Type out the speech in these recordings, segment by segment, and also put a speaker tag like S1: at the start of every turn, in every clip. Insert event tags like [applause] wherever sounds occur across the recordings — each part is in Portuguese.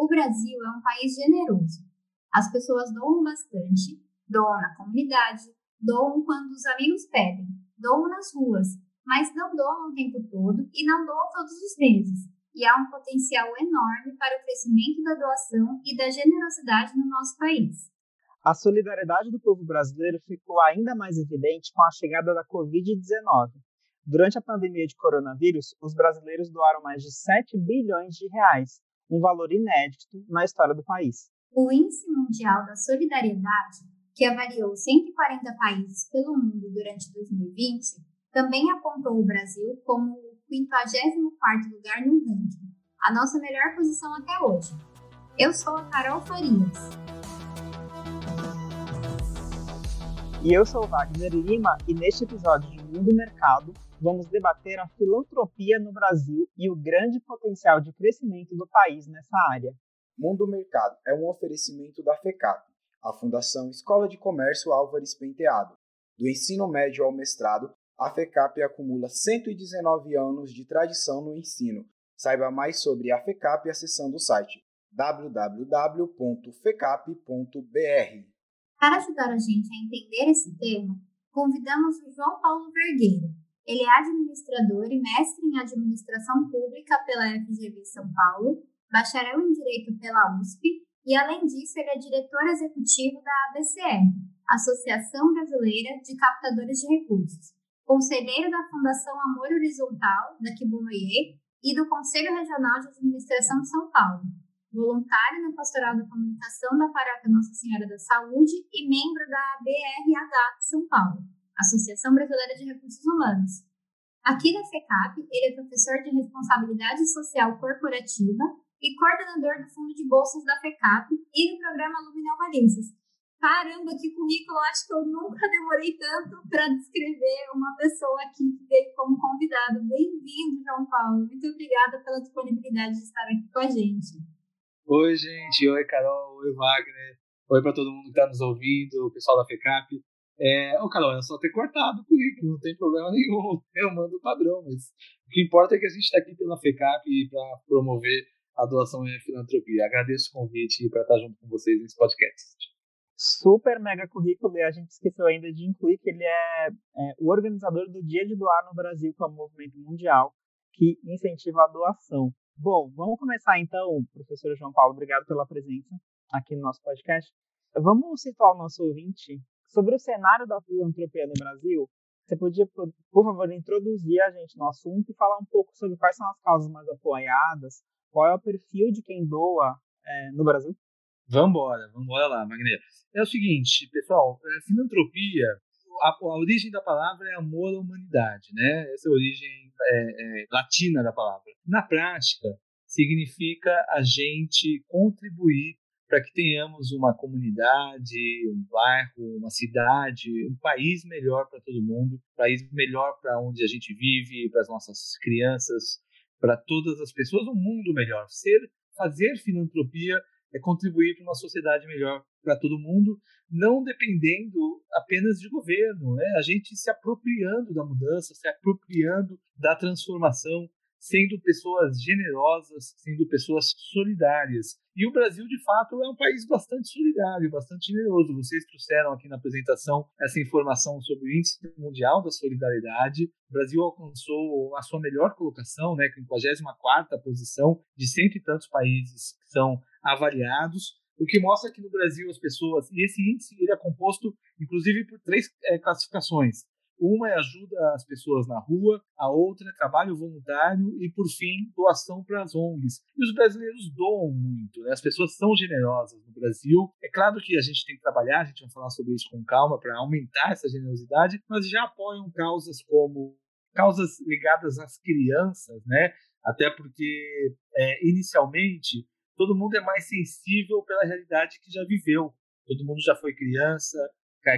S1: O Brasil é um país generoso. As pessoas doam bastante, doam na comunidade, doam quando os amigos pedem, doam nas ruas, mas não doam o tempo todo e não doam todos os meses. E há um potencial enorme para o crescimento da doação e da generosidade no nosso país.
S2: A solidariedade do povo brasileiro ficou ainda mais evidente com a chegada da Covid-19. Durante a pandemia de coronavírus, os brasileiros doaram mais de 7 bilhões de reais, um valor inédito na história do país.
S1: O Índice Mundial da Solidariedade, que avaliou 140 países pelo mundo durante 2020, também apontou o Brasil como o 54º lugar no ranking, a nossa melhor posição até hoje. Eu sou a Carol Farias.
S2: E eu sou o Wagner Lima e neste episódio de Mundo Mercado vamos debater a filantropia no Brasil e o grande potencial de crescimento do país nessa área.
S3: Mundo Mercado é um oferecimento da FECAP, a Fundação Escola de Comércio Álvares Penteado. Do ensino médio ao mestrado, a FECAP acumula 119 anos de tradição no ensino. Saiba mais sobre a FECAP acessando o site www.fecap.br.
S1: Para ajudar a gente a entender esse tema, convidamos o João Paulo Vergueiro. Ele é administrador e mestre em administração pública pela FGV São Paulo, bacharel em direito pela USP e, além disso, ele é diretor executivo da ABCR, Associação Brasileira de Captadores de Recursos, conselheiro da Fundação Amor Horizontal, da Kibunoye, e do Conselho Regional de Administração de São Paulo, voluntário na Pastoral da Comunicação da Paróquia Nossa Senhora da Saúde e membro da BRH São Paulo, Associação Brasileira de Recursos Humanos. Aqui na FECAP, ele é professor de Responsabilidade Social Corporativa e coordenador do Fundo de Bolsas da FECAP e do programa Luminal Valenças. Caramba, que currículo! Acho que eu nunca demorei tanto para descrever uma pessoa aqui que veio como convidado. Bem-vindo, João Paulo. Muito obrigada pela disponibilidade de estar aqui com a gente.
S4: Oi, gente. Oi, Carol. Oi, Wagner. Oi para todo mundo que está nos ouvindo, o pessoal da FECAP. É, ô, Carol, é só ter cortado o currículo, não tem problema [laughs] nenhum. Eu mando o padrão, mas o que importa é que a gente está aqui pela FECAP para promover a doação e a filantropia. Agradeço o convite para estar junto com vocês nesse podcast.
S2: Super mega currículo e a gente esqueceu ainda de incluir que ele é, é o organizador do Dia de Doar no Brasil, que é um movimento mundial que incentiva a doação. Bom, vamos começar então, professor João Paulo, obrigado pela presença aqui no nosso podcast. Vamos situar o nosso ouvinte sobre o cenário da filantropia no Brasil. Você podia, por favor, introduzir a gente no assunto e falar um pouco sobre quais são as causas mais apoiadas, qual é o perfil de quem doa é, no Brasil?
S4: Vamos embora lá, Magneto. É o seguinte, pessoal, é, filantropia, a, a, origem da palavra é amor à humanidade, né? Essa é a origem é, é, latina da palavra. Na prática, significa a gente contribuir para que tenhamos uma comunidade, um bairro, uma cidade, um país melhor para todo mundo, um país melhor para onde a gente vive, para as nossas crianças, para todas as pessoas, um mundo melhor. Ser, fazer filantropia é contribuir para uma sociedade melhor para todo mundo, não dependendo apenas de governo, né? A gente se apropriando da mudança, se apropriando da transformação, sendo pessoas generosas, sendo pessoas solidárias. E o Brasil, de fato, é um país bastante solidário, bastante generoso. Vocês trouxeram aqui na apresentação essa informação sobre o Índice Mundial da Solidariedade. O Brasil alcançou a sua melhor colocação, né, 54ª posição de cento e tantos países que são avaliados. O que mostra que no Brasil as pessoas, e esse índice ele é composto inclusive por três é, classificações. Uma é ajuda as pessoas na rua, a outra é trabalho voluntário e, por fim, doação para as ONGs. E os brasileiros doam muito, né? as pessoas são generosas no Brasil. É claro que a gente tem que trabalhar, a gente vai falar sobre isso com calma para aumentar essa generosidade, mas já apoiam causas como causas ligadas às crianças, né? Até porque, é, inicialmente, todo mundo é mais sensível pela realidade que já viveu. Todo mundo já foi criança,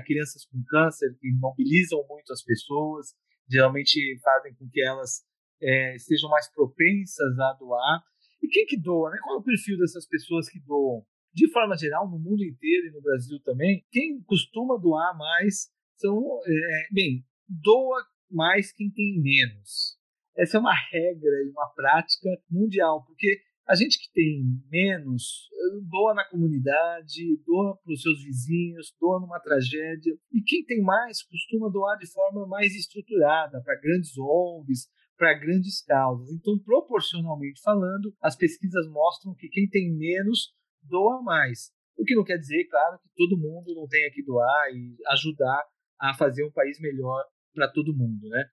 S4: crianças com câncer que mobilizam muito as pessoas, geralmente fazem com que elas é, sejam mais propensas a doar. E quem que doa? Né? Qual é o perfil dessas pessoas que doam? De forma geral, no mundo inteiro e no Brasil também, quem costuma doar mais são, é, bem, doa mais quem tem menos. Essa é uma regra e uma prática mundial, porque A gente que tem menos, doa na comunidade, doa para os seus vizinhos, doa numa tragédia. E quem tem mais costuma doar de forma mais estruturada, para grandes ONGs, para grandes causas. Então, proporcionalmente falando, as pesquisas mostram que quem tem menos doa mais. O que não quer dizer, claro, que todo mundo não tenha que doar e ajudar a fazer um país melhor para todo mundo, né?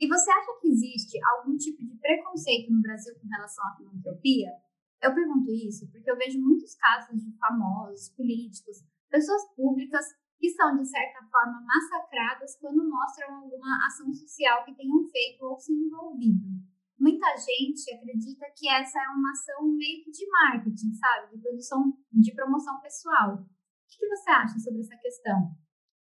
S1: E você acha que existe algum tipo de preconceito no Brasil com relação à filantropia? Eu pergunto isso porque eu vejo muitos casos de famosos, políticos, pessoas públicas que são, de certa forma, massacradas quando mostram alguma ação social que tenham feito ou se envolvido. Muita gente acredita que essa é uma ação meio que de marketing, sabe? De produção, de promoção pessoal. O que você acha sobre essa questão?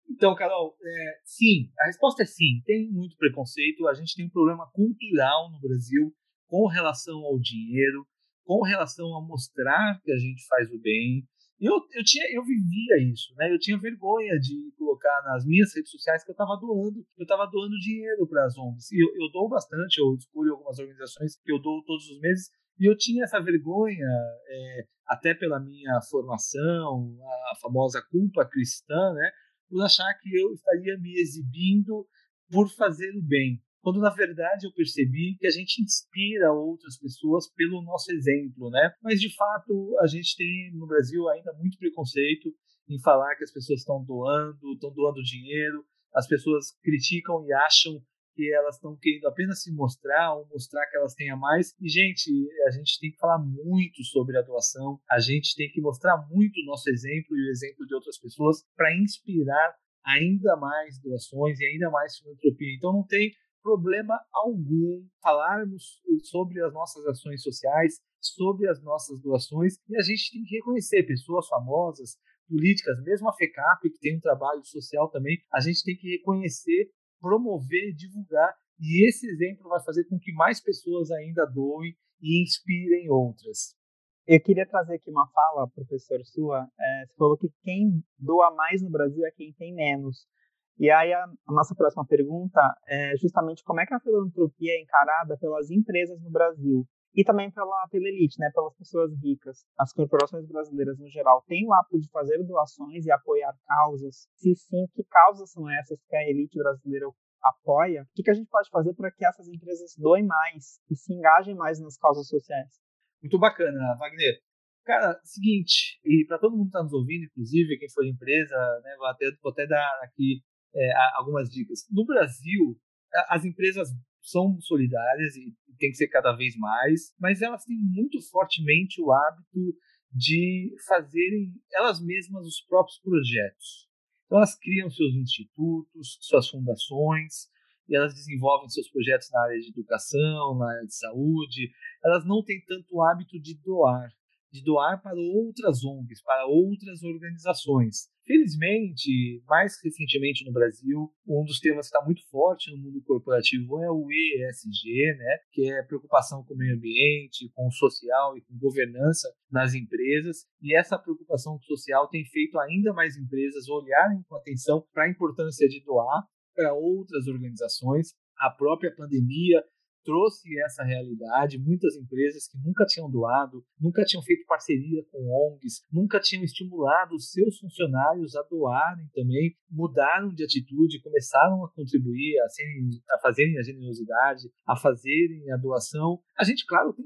S4: Então, Carol, é, sim, a resposta é sim. Tem muito preconceito. A gente tem um problema cultural no Brasil com relação ao dinheiro, com relação a mostrar que a gente faz o bem. Eu, eu, tinha, eu vivia isso, né? Eu tinha vergonha de colocar nas minhas redes sociais que eu estava doando, eu estava doando dinheiro para as ONGs. Eu, eu dou bastante, eu escolho algumas organizações que eu dou todos os meses. E eu tinha essa vergonha, é, até pela minha formação, a famosa culpa cristã, né? Por achar que eu estaria me exibindo por fazer o bem, quando na verdade eu percebi que a gente inspira outras pessoas pelo nosso exemplo, né? Mas de fato a gente tem no Brasil ainda muito preconceito em falar que as pessoas estão doando, estão doando dinheiro, as pessoas criticam e acham que elas estão querendo apenas se mostrar ou mostrar que elas têm a mais. E, gente, a gente tem que falar muito sobre a doação, a gente tem que mostrar muito o nosso exemplo e o exemplo de outras pessoas para inspirar ainda mais doações e ainda mais filantropia. Então, não tem problema algum falarmos sobre as nossas ações sociais, sobre as nossas doações, e a gente tem que reconhecer pessoas famosas, políticas, mesmo a FECAP, que tem um trabalho social também, a gente tem que reconhecer promover, divulgar, e esse exemplo vai fazer com que mais pessoas ainda doem e inspirem outras.
S2: Eu queria trazer aqui uma fala, professor sua. É, você falou que quem doa mais no Brasil é quem tem menos. E aí a, a, nossa próxima pergunta é justamente como é que a filantropia é encarada pelas empresas no Brasil e também pela, pela elite, né, pelas pessoas ricas. As corporações brasileiras no geral têm o hábito de fazer doações e apoiar causas. Se sim, que causas são essas que a elite brasileira apoia? O que, que a gente pode fazer para que essas empresas doem mais e se engajem mais nas causas sociais?
S4: Muito bacana, Wagner. Cara, seguinte, e para todo mundo que está nos ouvindo, inclusive quem for empresa, né, vou, até, vou até dar aqui é, algumas dicas. No Brasil, as empresas são solidárias e tem que ser cada vez mais, mas elas têm muito fortemente o hábito de fazerem elas mesmas os próprios projetos. Então elas criam seus institutos, suas fundações, e elas desenvolvem seus projetos na área de educação, na área de saúde. Elas não têm tanto hábito de doar de doar para outras ONGs, para outras organizações. Felizmente, mais recentemente no Brasil, um dos temas que está muito forte no mundo corporativo é o ESG, né, que é preocupação com o meio ambiente, com o social e com governança nas empresas. E essa preocupação social tem feito ainda mais empresas olharem com atenção para a importância de doar para outras organizações. A própria pandemia trouxe essa realidade. Muitas empresas que nunca tinham doado, nunca tinham feito parceria com ONGs, nunca tinham estimulado os seus funcionários a doarem também, mudaram de atitude, começaram a contribuir, a, serem, a fazerem a generosidade, a fazerem a doação. A gente, claro, tem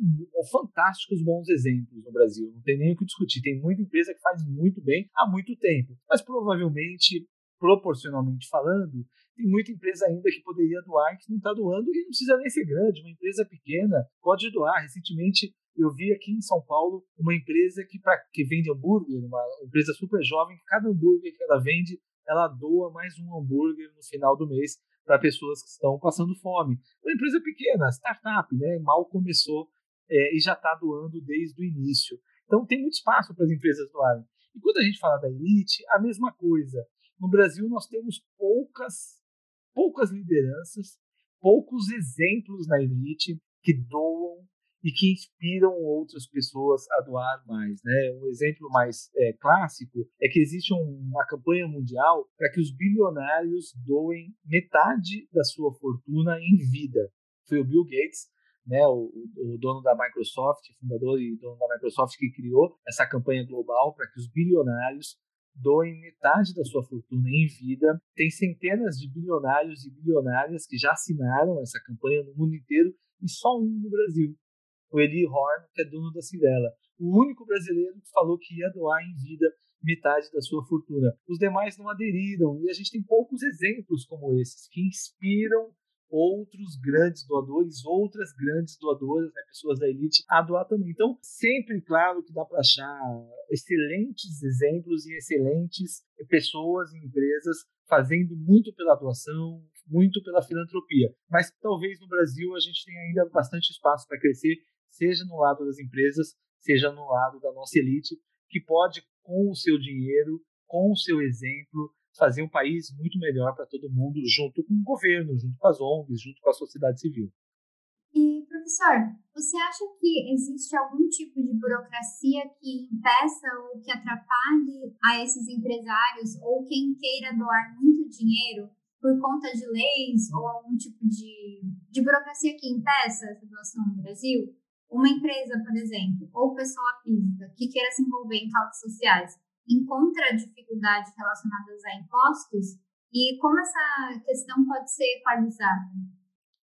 S4: fantásticos bons exemplos no Brasil, não tem nem o que discutir. Tem muita empresa que faz muito bem há muito tempo, mas provavelmente proporcionalmente falando, tem muita empresa ainda que poderia doar que não está doando e não precisa nem ser grande. Uma empresa pequena pode doar. Recentemente eu vi aqui em São Paulo uma empresa que, pra, que vende hambúrguer, uma empresa super jovem, cada hambúrguer que ela vende, ela doa mais um hambúrguer no final do mês para pessoas que estão passando fome. Uma empresa pequena, startup, né? mal começou é, e já está doando desde o início. Então tem muito espaço para as empresas doarem. E quando a gente fala da elite, a mesma coisa. No Brasil nós temos poucas poucas lideranças, poucos exemplos na elite que doam e que inspiram outras pessoas a doar mais. Né? Um exemplo mais é, clássico é que existe uma campanha mundial para que os bilionários doem metade da sua fortuna em vida. Foi o Bill Gates né, o, o, dono da Microsoft, fundador e dono da Microsoft, que criou essa campanha global para que os bilionários doem metade da sua fortuna em vida. Tem centenas de bilionários e bilionárias que já assinaram essa campanha no mundo inteiro e só um no Brasil, o Eli Horn, que é dono da Cirela. O único brasileiro que falou que ia doar em vida metade da sua fortuna. Os demais não aderiram e a gente tem poucos exemplos como esses que inspiram outros grandes doadores, outras grandes doadoras, né, pessoas da elite, a doar também. Então, sempre, claro, que dá para achar excelentes exemplos e excelentes pessoas e empresas fazendo muito pela doação, muito pela filantropia. Mas talvez no Brasil a gente tenha ainda bastante espaço para crescer, seja no lado das empresas, seja no lado da nossa elite, que pode, com o seu dinheiro, com o seu exemplo, fazer um país muito melhor para todo mundo, junto com o governo, junto com as ONGs, junto com a sociedade civil.
S1: E, professor, você acha que existe algum tipo de burocracia que impeça ou que atrapalhe a esses empresários ou quem queira doar muito dinheiro por conta de leis ou algum tipo de, de burocracia que impeça essa doação no Brasil? Uma empresa, por exemplo, ou pessoa física que queira se envolver em causas sociais, encontra dificuldades relacionadas a impostos e como essa questão pode ser equalizada?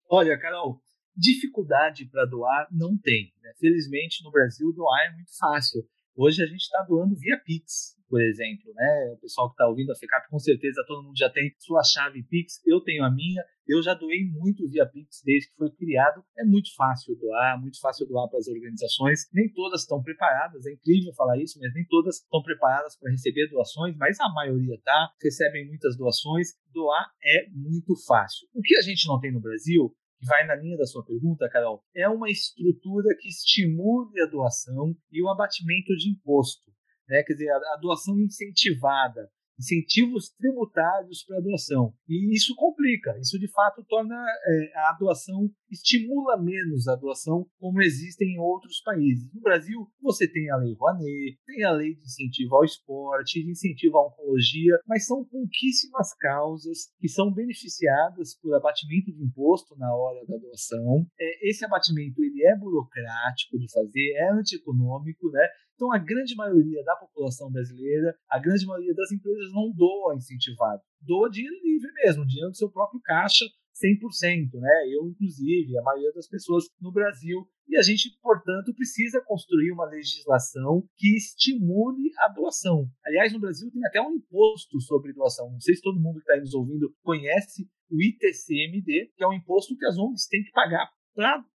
S4: Olha, Carol, dificuldade para doar não tem. Né? Felizmente, no Brasil, doar é muito fácil. Hoje a gente está doando via Pix, por exemplo, né? O pessoal que está ouvindo a FECAP, com certeza todo mundo já tem sua chave Pix. Eu tenho a minha. Eu já doei muito via Pix desde que foi criado. É muito fácil doar, muito fácil doar para as organizações. Nem todas estão preparadas, é incrível falar isso, mas nem todas estão preparadas para receber doações, mas a maioria tá, recebem muitas doações. Doar é muito fácil. O que a gente não tem no Brasil que vai na linha da sua pergunta, Carol, é uma estrutura que estimule a doação e o abatimento de imposto. Né? Quer dizer, a, a doação incentivada, incentivos tributários para a doação. E isso complica, isso de fato torna é, a doação, estimula menos a doação como existe em outros países. No Brasil, você tem a Lei Rouanet, tem a Lei de Incentivo ao Esporte, de Incentivo à Oncologia, mas são pouquíssimas causas que são beneficiadas por abatimento de imposto na hora da doação. É, esse abatimento ele é burocrático de fazer, é antieconômico, né? Então, a grande maioria da população brasileira, a grande maioria das empresas não doa incentivado. Doa dinheiro livre mesmo, dinheiro do seu próprio caixa, 100%, né? Eu, inclusive, a maioria das pessoas no Brasil. E a gente, portanto, precisa construir uma legislação que estimule a doação. Aliás, no Brasil tem até um imposto sobre doação. Não sei se todo mundo que está nos ouvindo conhece o ITCMD, que é um imposto que as ONGs têm que pagar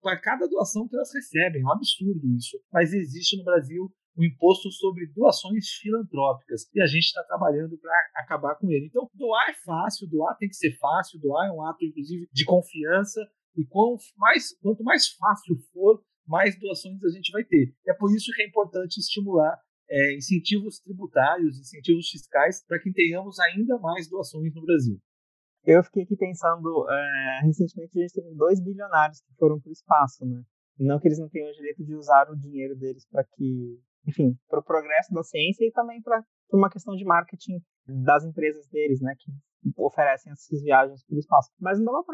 S4: para cada doação que elas recebem. É um absurdo isso. Mas existe no Brasil o imposto sobre doações filantrópicas. E a gente está trabalhando para acabar com ele. Então, doar é fácil, doar tem que ser fácil, doar é um ato, inclusive, de confiança. E quanto mais, quanto mais fácil for, mais doações a gente vai ter. É por isso que é importante estimular é, incentivos tributários, incentivos fiscais, para que tenhamos ainda mais doações no Brasil.
S2: Eu fiquei aqui pensando, é, recentemente a gente teve dois bilionários que foram para o espaço, né? Não que eles não tenham o direito de usar o dinheiro deles para que enfim, para o progresso da ciência e também para uma questão de marketing das empresas deles, né, que oferecem essas viagens para o espaço. Mas não dava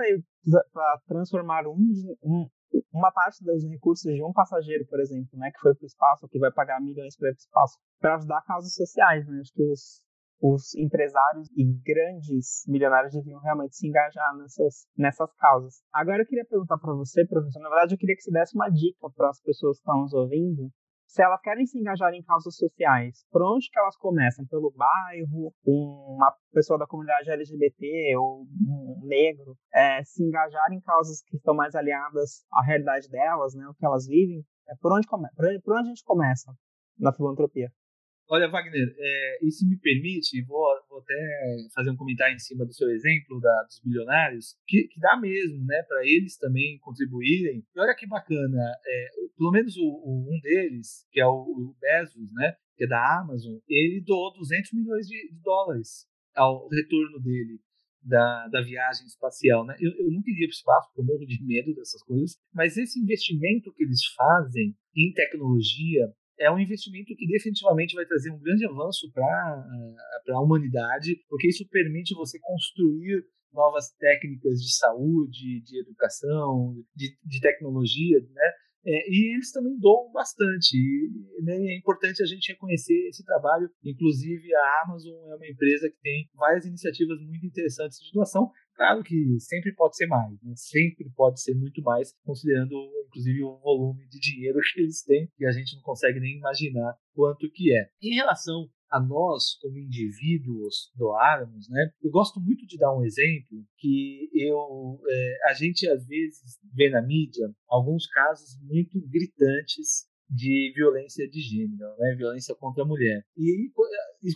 S2: para transformar um, um, uma parte dos recursos de um passageiro, por exemplo, né, que foi para o espaço, que vai pagar milhões para ir para o espaço, para ajudar causas sociais, né? Acho que os, os empresários e grandes milionários deviam realmente se engajar nessas, nessas causas. Agora eu queria perguntar para você, professor, na verdade eu queria que você desse uma dica para as pessoas que estão nos ouvindo se elas querem se engajar em causas sociais, por onde que elas começam? Pelo bairro, uma pessoa da comunidade LGBT ou um negro, é, se engajar em causas que estão mais aliadas à realidade delas, né, o que elas vivem, é, por, onde come por, onde, por onde a gente começa na filantropia?
S4: Olha, Wagner, é, e se me permite, vou, vou, até fazer um comentário em cima do seu exemplo da, dos bilionários, que, que dá mesmo, né, para eles também contribuírem. E olha que bacana, é, pelo menos o, o, um deles, que é o, o, Bezos, né, que é da Amazon, ele doou 200 milhões de, de dólares ao retorno dele da, da viagem espacial. Né? Eu, eu nunca iria para o espaço, porque morro de medo dessas coisas, mas esse investimento que eles fazem em tecnologia é um investimento que definitivamente vai trazer um grande avanço para a humanidade, porque isso permite você construir novas técnicas de saúde, de educação, de, de tecnologia, né? É, e eles também doam bastante. E, né, é importante a gente reconhecer esse trabalho. Inclusive, a Amazon é uma empresa que tem várias iniciativas muito interessantes de doação. Claro que sempre pode ser mais, né? sempre pode ser muito mais, considerando inclusive o volume de dinheiro [laughs] que eles têm, que a gente não consegue nem imaginar quanto que é. Em relação a nós, como indivíduos, doarmos, né? Eu gosto muito de dar um exemplo que eu, é, a gente às vezes vê na mídia alguns casos muito gritantes de violência de gênero, né? Violência contra a mulher. E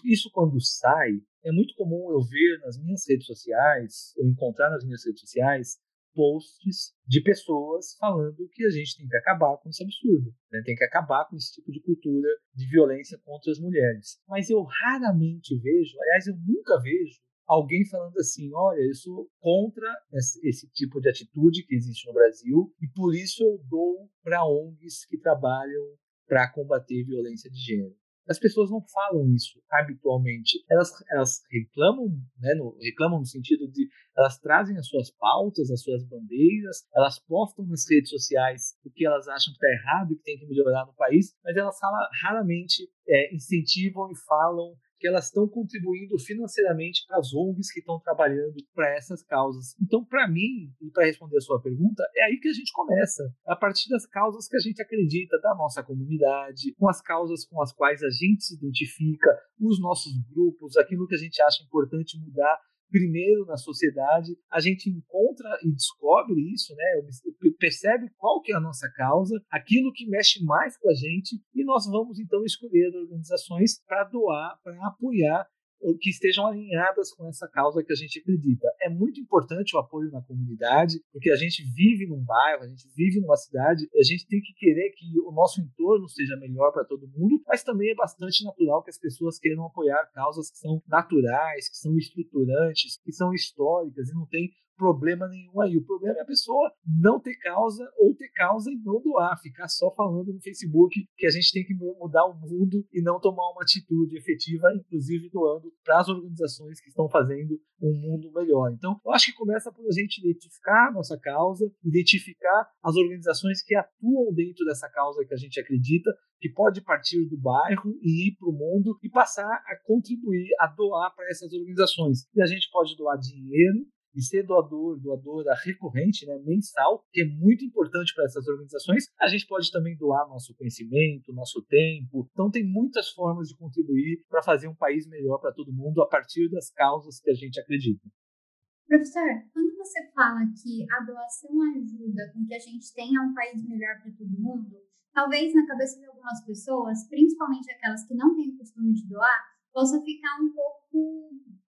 S4: isso quando sai, é muito comum eu ver nas minhas redes sociais, eu encontrar nas minhas redes sociais posts de pessoas falando que a gente tem que acabar com esse absurdo, né? tem que acabar com esse tipo de cultura de violência contra as mulheres. Mas eu raramente vejo, aliás, eu nunca vejo alguém falando assim: olha, eu sou contra esse tipo de atitude que existe no Brasil e por isso eu dou para ONGs que trabalham para combater violência de gênero. As pessoas não falam isso habitualmente. Elas, elas reclamam, né, no, reclamam no sentido de elas trazem as suas pautas, as suas bandeiras, elas postam nas redes sociais o que elas acham que está errado e que tem que melhorar no país, mas elas raramente é, incentivam e falam que elas estão contribuindo financeiramente para as ONGs que estão trabalhando para essas causas. Então, para mim, e para responder a sua pergunta, é aí que a gente começa, a partir das causas que a gente acredita da nossa comunidade, com as causas com as quais a gente se identifica, os nossos grupos, aquilo que a gente acha importante mudar primeiro na sociedade, a gente encontra e descobre isso, né? Percebe qual que é a nossa causa, aquilo que mexe mais com a gente, e nós vamos então escolher organizações para doar, para apoiar que estejam alinhadas com essa causa que a gente acredita. É muito importante o apoio na comunidade, porque a gente vive num bairro, a gente vive numa cidade, e a gente tem que querer que o nosso entorno seja melhor para todo mundo, mas também é bastante natural que as pessoas queiram apoiar causas que são naturais, que são estruturantes, que são históricas e não tem problema nenhum aí. O problema é a pessoa não ter causa ou ter causa e não doar, ficar só falando no Facebook que a gente tem que mudar o mundo e não tomar uma atitude efetiva, inclusive doando para as organizações que estão fazendo um mundo melhor. Então, eu acho que começa por a gente identificar a nossa causa, identificar as organizações que atuam dentro dessa causa que a gente acredita, que pode partir do bairro e ir para o mundo e passar a contribuir, a doar para essas organizações. E a gente pode doar dinheiro, e ser doador, doadora recorrente, né, mensal, que é muito importante para essas organizações. A gente pode também doar nosso conhecimento, nosso tempo. Então, tem muitas formas de contribuir para fazer um país melhor para todo mundo a partir das causas que a gente acredita.
S1: Professor, quando você fala que a doação ajuda com que a gente tenha um país melhor para todo mundo, talvez na cabeça de algumas pessoas, principalmente aquelas que não têm o costume de doar, possa ficar um pouco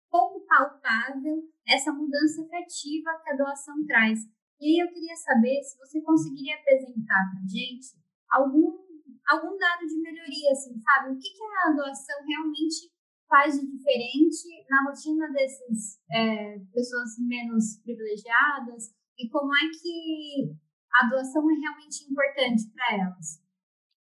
S1: pouco palpável essa mudança efetiva que a doação traz. E aí eu queria saber se você conseguiria apresentar para gente algum, algum dado de melhoria, assim, sabe? O que, que a doação realmente faz de diferente na rotina dessas é, pessoas menos privilegiadas e como é que a doação é realmente importante para elas?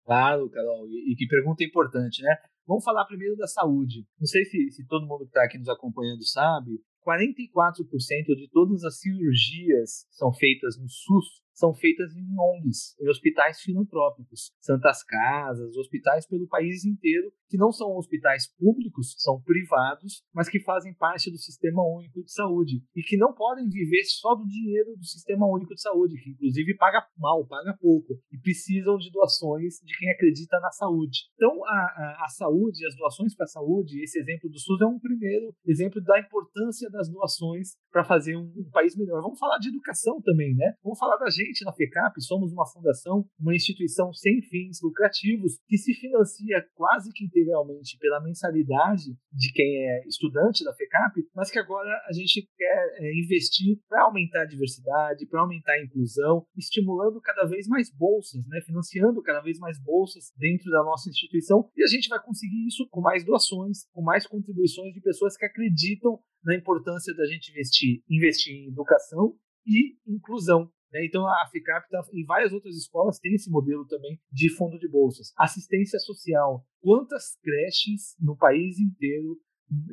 S4: Claro, Carol, e, e que pergunta importante, né? Vamos falar primeiro da saúde. Não sei se, se todo mundo que está aqui nos acompanhando sabe, 44% de todas as cirurgias são feitas no SUS são feitas em ONGs, em hospitais filantrópicos, santas casas, hospitais pelo país inteiro, que não são hospitais públicos, são privados, mas que fazem parte do Sistema Único de Saúde e que não podem viver só do dinheiro do Sistema Único de Saúde, que inclusive paga mal, paga pouco, e precisam de doações de quem acredita na saúde. Então, a, a, a saúde, as doações para a saúde, esse exemplo do SUS é um primeiro exemplo da importância das doações para fazer um, um país melhor. Vamos falar de educação também, né? Vamos falar da gente gente na FECAP somos uma fundação, uma instituição sem fins lucrativos que se financia quase que integralmente pela mensalidade de quem é estudante da FECAP, mas que agora a gente quer é, investir para aumentar a diversidade, para aumentar a inclusão, estimulando cada vez mais bolsas, né, financiando cada vez mais bolsas dentro da nossa instituição e a gente vai conseguir isso com mais doações, com mais contribuições de pessoas que acreditam na importância da gente investir, investir em educação e inclusão. Né? Então a FICAP tá, e várias outras escolas têm esse modelo também de fundo de bolsas. Assistência social. Quantas creches no país inteiro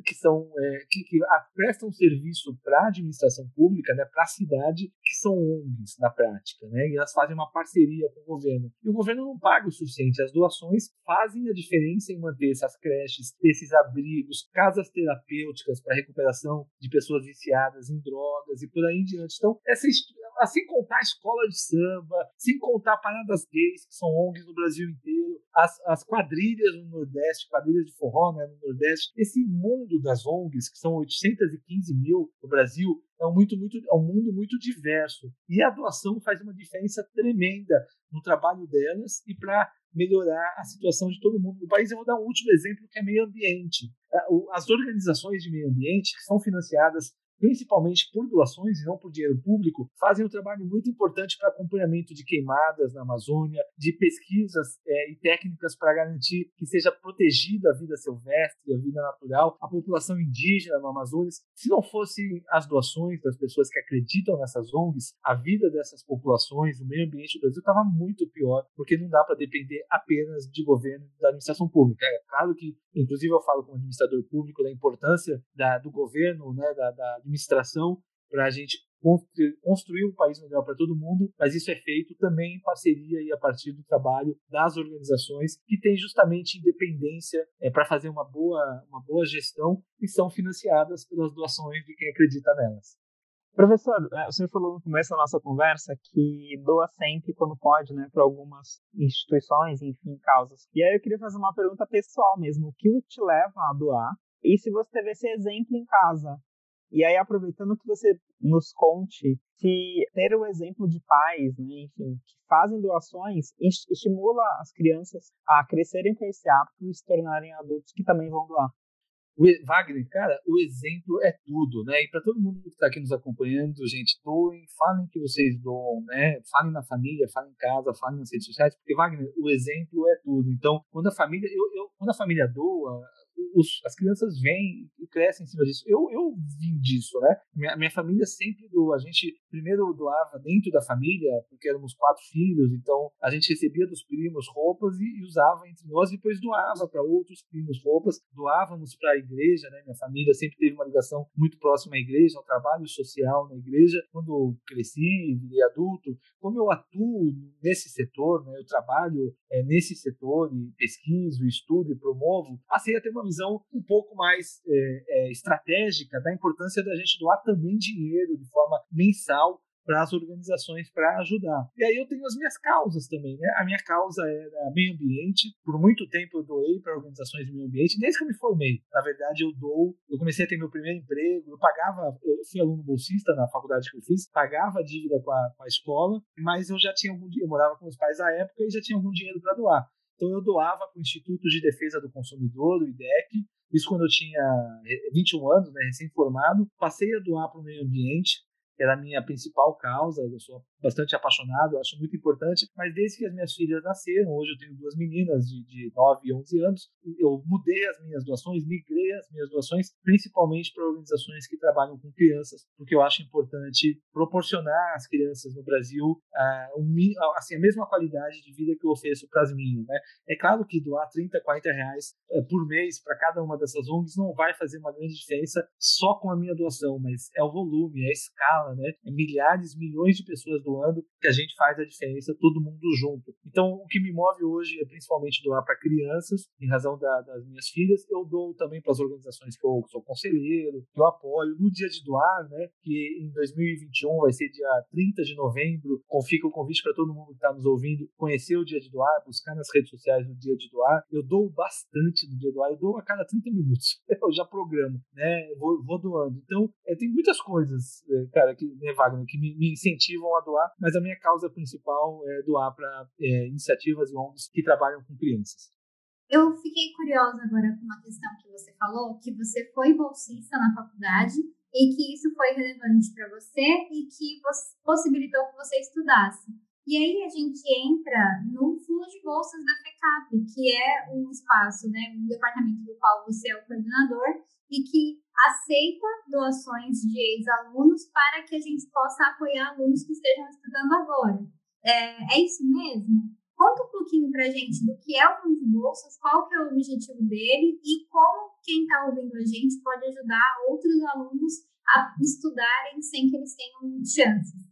S4: que são é, que, que prestam serviço para a administração pública, né, para a cidade, que são ONGs na prática, né, e elas fazem uma parceria com o governo. E o governo não paga o suficiente. As doações fazem a diferença em manter essas creches, esses abrigos, casas terapêuticas para recuperação de pessoas viciadas em drogas e por aí em diante. Então, essa sem contar a escola de samba, sem contar paradas gays, que são ONGs no Brasil inteiro, as, as quadrilhas no Nordeste, quadrilhas de forró né, no Nordeste, esse mundo das ONGs, que são 815 mil no Brasil, é um, muito, muito, é um mundo muito diverso. E a doação faz uma diferença tremenda no trabalho delas e para melhorar a situação de todo mundo no país. Eu vou dar um último exemplo que é meio ambiente. As organizações de meio ambiente que são financiadas principalmente por doações e não por dinheiro público, fazem um trabalho muito importante para acompanhamento de queimadas na Amazônia, de pesquisas é, e técnicas para garantir que seja protegida a vida silvestre, a vida natural, a população indígena no Amazonas. Se não fossem as doações das pessoas que acreditam nessas ONGs, a vida dessas populações, o meio ambiente do Brasil estava muito pior, porque não dá para depender apenas de governo da administração pública. É claro que, inclusive, eu falo como administrador público da importância da, do governo, né, da, da administração para a gente construir um país melhor para todo mundo, mas isso é feito também em parceria e a partir do trabalho das organizações que têm justamente independência é, para fazer uma boa, uma boa gestão e são financiadas pelas doações de quem acredita nelas.
S2: Professor, é, o senhor falou no começo da nossa conversa que doa sempre quando pode, né, para algumas instituições, enfim, causas. E aí eu queria fazer uma pergunta pessoal mesmo: o que te leva a doar? E se você teve esse exemplo em casa, e aí, aproveitando que você nos conte se ter o exemplo de pais, né, enfim, que fazem doações, estimula as crianças a crescerem com esse hábito e se tornarem adultos que também vão doar.
S4: Wagner, cara, o exemplo é tudo, né? E para todo mundo que está aqui nos acompanhando, gente, doem, falem que vocês doam, né? Falem na família, falem em casa, falem nas redes sociais, porque Wagner, o exemplo é tudo. Então, quando a família, eu, eu quando a família doa, os, as crianças vêm e crescem em cima disso. Eu, eu vim disso, né? Minha, minha família sempre doou. A gente primeiro doava dentro da família, porque éramos quatro filhos, então a gente recebia dos primos roupas e, e usava entre nós, e depois doava para outros primos roupas, doávamos para a igreja, né? Minha família sempre teve uma ligação muito próxima à igreja, ao trabalho social na igreja. Quando cresci, virei adulto, como eu atuo nesse setor, né? Eu trabalho é, nesse setor e pesquiso, estudo e promovo, passei a ter uma visão um pouco mais é, é, estratégica da importância da gente doar também dinheiro de forma mensal para as organizações para ajudar. E aí eu tenho as minhas causas também, né? A minha causa era meio ambiente. Por muito tempo eu doei para organizações de meio ambiente, desde que eu me formei. Na verdade, eu dou, eu comecei a ter meu primeiro emprego, eu pagava, eu fui aluno bolsista na faculdade que eu fiz, pagava a dívida com a, com a escola, mas eu já tinha algum eu morava com meus pais na época e já tinha algum dinheiro para doar. Então eu doava para o Instituto de Defesa do Consumidor, o IDEC, isso quando eu tinha 21 anos, né, recém-formado, passei a doar para o meio ambiente, que era a minha principal causa, eu sou bastante apaixonado, acho muito importante, mas desde que as minhas filhas nasceram, hoje eu tenho duas meninas de, de 9 e 11 anos, eu mudei as minhas doações, migrei as minhas doações, principalmente para organizações que trabalham com crianças, porque eu acho importante proporcionar às crianças no Brasil um, assim, a mesma qualidade de vida que eu ofereço para as minhas. Né? É claro que doar 30, 40 reais uh, por mês para cada uma dessas ONGs não vai fazer uma grande diferença só com a minha doação, mas é o volume, é a escala, né? É milhares, milhões de pessoas doando que a gente faz a diferença, todo mundo junto. Então, o que me move hoje é principalmente doar para crianças, em razão da, das minhas filhas. Eu dou também para as organizações que eu sou conselheiro, que eu apoio. No dia de doar, né, que em 2021 vai ser dia 30 de novembro, fica o convite para todo mundo que está nos ouvindo conhecer o dia de doar, buscar nas redes sociais no dia de doar. Eu dou bastante no dia de doar, eu dou a cada 30 minutos. [laughs] Eu já programo, né, vou, vou doando. Então, é, tem muitas coisas, é, cara, que, né, Wagner, que me, me incentivam a doar, mas a minha causa principal é doar para é, iniciativas e ONGs que trabalham com crianças.
S1: Eu fiquei curiosa agora com uma questão que você falou, que você foi bolsista na faculdade e que isso foi relevante para você e que possibilitou que você estudasse. E aí a gente entra no fundo de bolsas da FECAP, que é um espaço, né, um departamento do qual você é o coordenador e que aceita doações de ex-alunos para que a gente possa apoiar alunos que estejam estudando agora. É, é isso mesmo? Conta um pouquinho para a gente do que é o Fundo de Bolsas, qual que é o objetivo dele e como que quem está ouvindo a gente pode ajudar outros alunos a estudarem sem que eles tenham chances.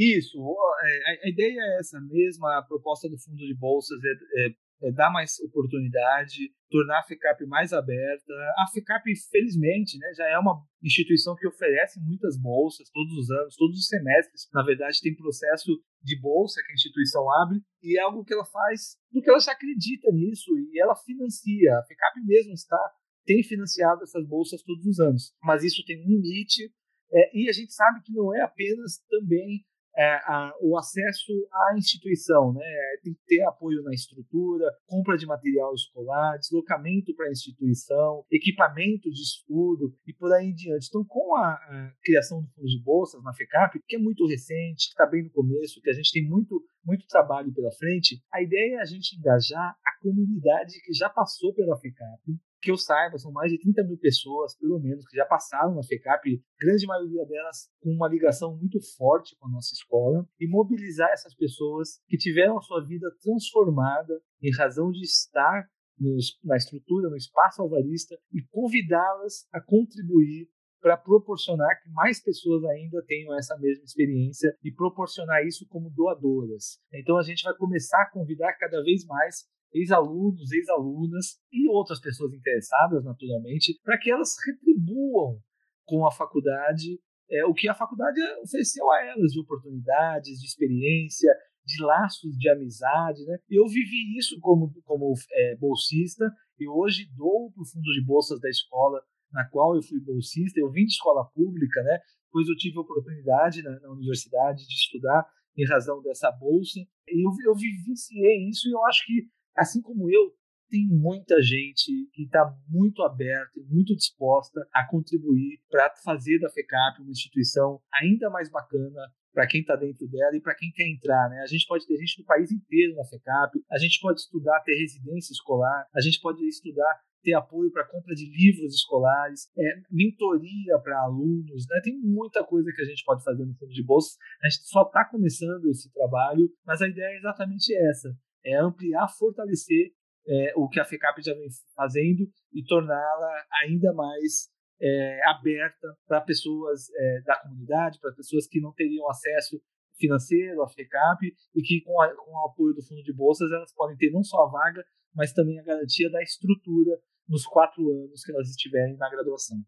S4: Isso, é, a, ideia é essa mesma, a proposta do fundo de bolsas é, é é, dar mais oportunidade, tornar a FECAP mais aberta. A FECAP, felizmente, né, já é uma instituição que oferece muitas bolsas todos os anos, todos os semestres. Na verdade, tem processo de bolsa que a instituição abre e é algo que ela faz porque ela já acredita nisso e ela financia. A FECAP mesmo está tem financiado essas bolsas todos os anos, mas isso tem um limite é, e a gente sabe que não é apenas também é, a, o acesso à instituição, né? Tem que ter apoio na estrutura, compra de material escolar, deslocamento para a instituição, equipamento de estudo e por aí em diante. Então, com a, a criação do fundo de bolsas na FECAP, que é muito recente, que está bem no começo, que a gente tem muito, muito trabalho pela frente, a ideia é a gente engajar a comunidade que já passou pela FECAP, que eu saiba, são mais de 30 mil pessoas, pelo menos, que já passaram na FECAP, grande maioria delas com uma ligação muito forte com a nossa escola, e mobilizar essas pessoas que tiveram a sua vida transformada em razão de estar nos, na estrutura, no espaço alvarista, e convidá-las a contribuir para proporcionar que mais pessoas ainda tenham essa mesma experiência e proporcionar isso como doadoras. Então a gente vai começar a convidar cada vez mais ex-alunos, ex-alunas e outras pessoas interessadas, naturalmente, para que elas retribuam com a faculdade é, o que a faculdade ofereceu a elas de oportunidades, de experiência, de laços de amizade. Né? Eu vivi isso como, como é, bolsista e hoje dou para o fundo de bolsas da escola na qual eu fui bolsista. Eu vim de escola pública, né? pois eu tive a oportunidade na, na universidade de estudar em razão dessa bolsa. Eu, eu vivenciei isso e eu acho que assim como eu, tem muita gente que está muito aberta e muito disposta a contribuir para fazer da FECAP uma instituição ainda mais bacana para quem está dentro dela e para quem quer entrar. Né? A gente pode ter gente do país inteiro na FECAP, a gente pode estudar, ter residência escolar, a gente pode estudar ter apoio para compra de livros escolares, é, mentoria para alunos, né? tem muita coisa que a gente pode fazer no fundo de bolsa. A gente só está começando esse trabalho, mas a ideia é exatamente essa: é ampliar, fortalecer é, o que a FECAP já vem fazendo e torná-la ainda mais é, aberta para pessoas é, da comunidade, para pessoas que não teriam acesso financeiro à FECAP e que com, a, com o apoio do fundo de bolsas elas podem ter não só a vaga, mas também a garantia da estrutura nos quatro anos que elas estiverem na graduação.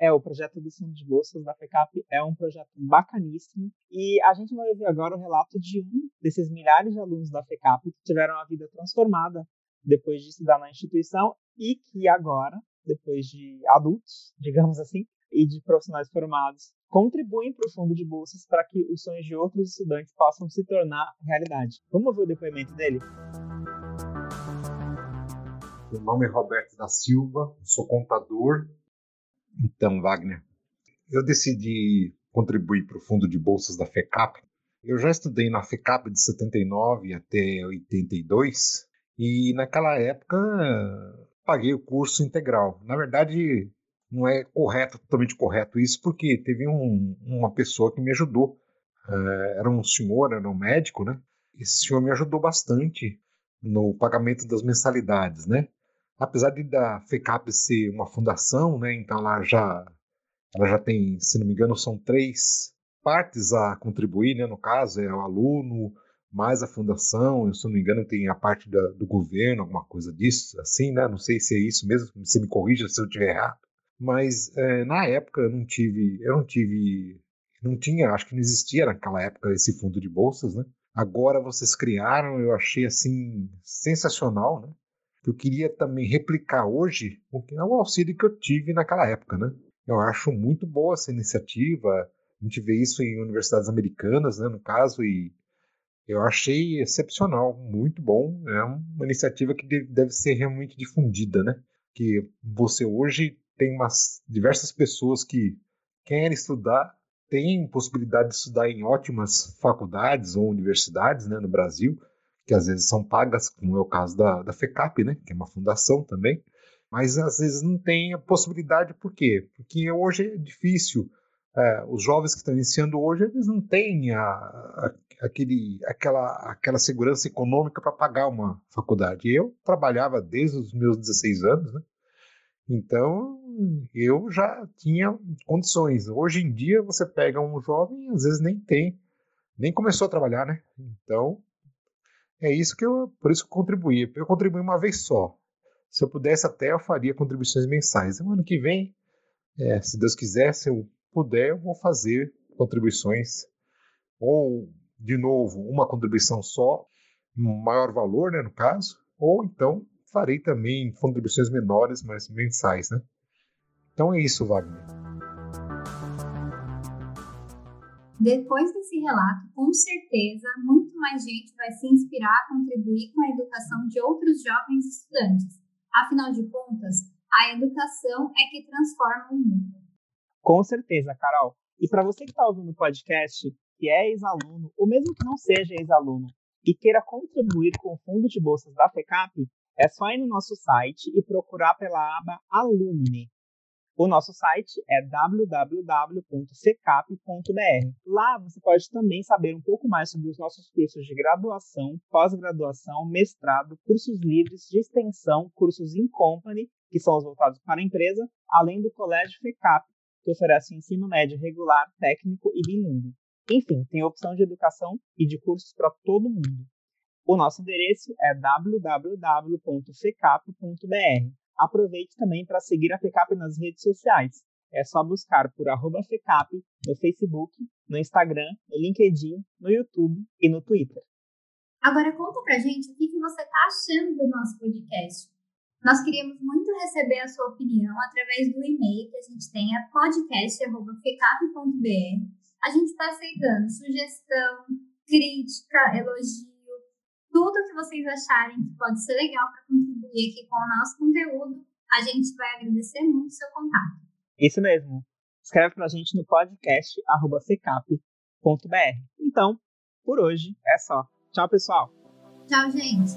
S2: É, o projeto do Fundo de Bolsas da FECAP é um projeto bacaníssimo e a gente vai ouvir agora o relato de um desses milhares de alunos da FECAP que tiveram a vida transformada depois de estudar na instituição e que agora, depois de adultos, [laughs] digamos assim, e de profissionais formados, contribuem para o Fundo de Bolsas para que os sonhos de outros estudantes possam se tornar realidade. Vamos ouvir o depoimento dele?
S5: Meu nome é Roberto da Silva, sou contador então, Wagner, eu decidi contribuir para o fundo de bolsas da FECAP. Eu já estudei na FECAP de 79 até 82 e naquela época paguei o curso integral. Na verdade, não é correto, totalmente correto isso, porque teve um, uma pessoa que me ajudou. Uh, era um senhor, era um médico, né? Esse senhor me ajudou bastante no pagamento das mensalidades, né? Apesar de da FECAP ser uma fundação, né, então ela já, ela já tem, se não me engano, são três partes a contribuir, né, no caso, é o aluno, mais a fundação, se não me engano, tem a parte da, do governo, alguma coisa disso, assim, né, não sei se é isso mesmo, você me corrija se eu estiver errado, mas é, na época eu não tive, eu não tive, não tinha, acho que não existia naquela época esse fundo de bolsas, né, agora vocês criaram, eu achei assim sensacional, né? Eu queria também replicar hoje o que é o auxílio que eu tive naquela época, né? Eu acho muito boa essa iniciativa. A gente vê isso em universidades americanas, né, no caso, e eu achei excepcional, muito bom. É uma iniciativa que deve ser realmente difundida, né? Que você hoje tem umas diversas pessoas que querem estudar, têm possibilidade de estudar em ótimas faculdades ou universidades, né, no Brasil, que às vezes são pagas, como é o caso da, da FECAP, né, que é uma fundação também, mas às vezes não tem a possibilidade, por quê? Porque hoje é difícil, é, os jovens que estão iniciando hoje, eles não têm a, a, aquele, aquela, aquela segurança econômica para pagar uma faculdade. Eu trabalhava desde os meus 16 anos, né, Então, eu já tinha condições. Hoje em dia, você pega um jovem, às vezes nem tem, nem começou a trabalhar, né? Então, é isso que eu, por isso que eu contribuí. Eu contribuí uma vez só. Se eu pudesse até, eu faria contribuições mensais. No ano que vem, é, se Deus quiser, se eu puder, eu vou fazer contribuições. Ou, de novo, uma contribuição só, maior valor, né, no caso. Ou então, farei também contribuições menores, mas mensais, né? Então é isso, Wagner.
S1: Depois desse relato, com certeza, muito mais gente vai se inspirar a contribuir com a educação de outros jovens estudantes. Afinal de contas, a educação é que transforma o mundo.
S2: Com certeza, Carol. E para você que está ouvindo o podcast, que é ex-aluno, ou mesmo que não seja ex-aluno, e queira contribuir com o fundo de bolsas da FECAP, é só ir no nosso site e procurar pela aba Alumni. O nosso site é www.ccap.br. Lá você pode também saber um pouco mais sobre os nossos cursos de graduação, pós-graduação, mestrado, cursos livres de extensão, cursos in company, que são os voltados para a empresa, além do Colégio FECAP, que oferece ensino médio regular, técnico e bilíngue. Enfim, tem opção de educação e de cursos para todo mundo. O nosso endereço é www.fecap.br. Aproveite também para seguir a FECAP nas redes sociais. É só buscar por arroba FECAP no Facebook, no Instagram, no LinkedIn, no YouTube e no Twitter.
S1: Agora conta pra gente o que, você está achando do nosso podcast. Nós queríamos muito receber a sua opinião através do e-mail que a gente tem, é podcast.fecap.br. A gente está aceitando sugestão, crítica, elogio, tudo que vocês acharem que pode ser legal para contribuir aqui com o nosso conteúdo, a gente vai agradecer muito o seu contato.
S2: Isso mesmo. Escreve para a gente no podcast fecap.br. Então, por hoje é só. Tchau, pessoal.
S1: Tchau, gente.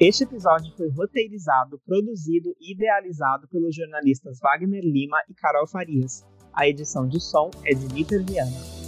S2: Este episódio foi roteirizado, produzido e idealizado pelos jornalistas Wagner Lima e Carol Farias. A edição de som é de Vitor Viana.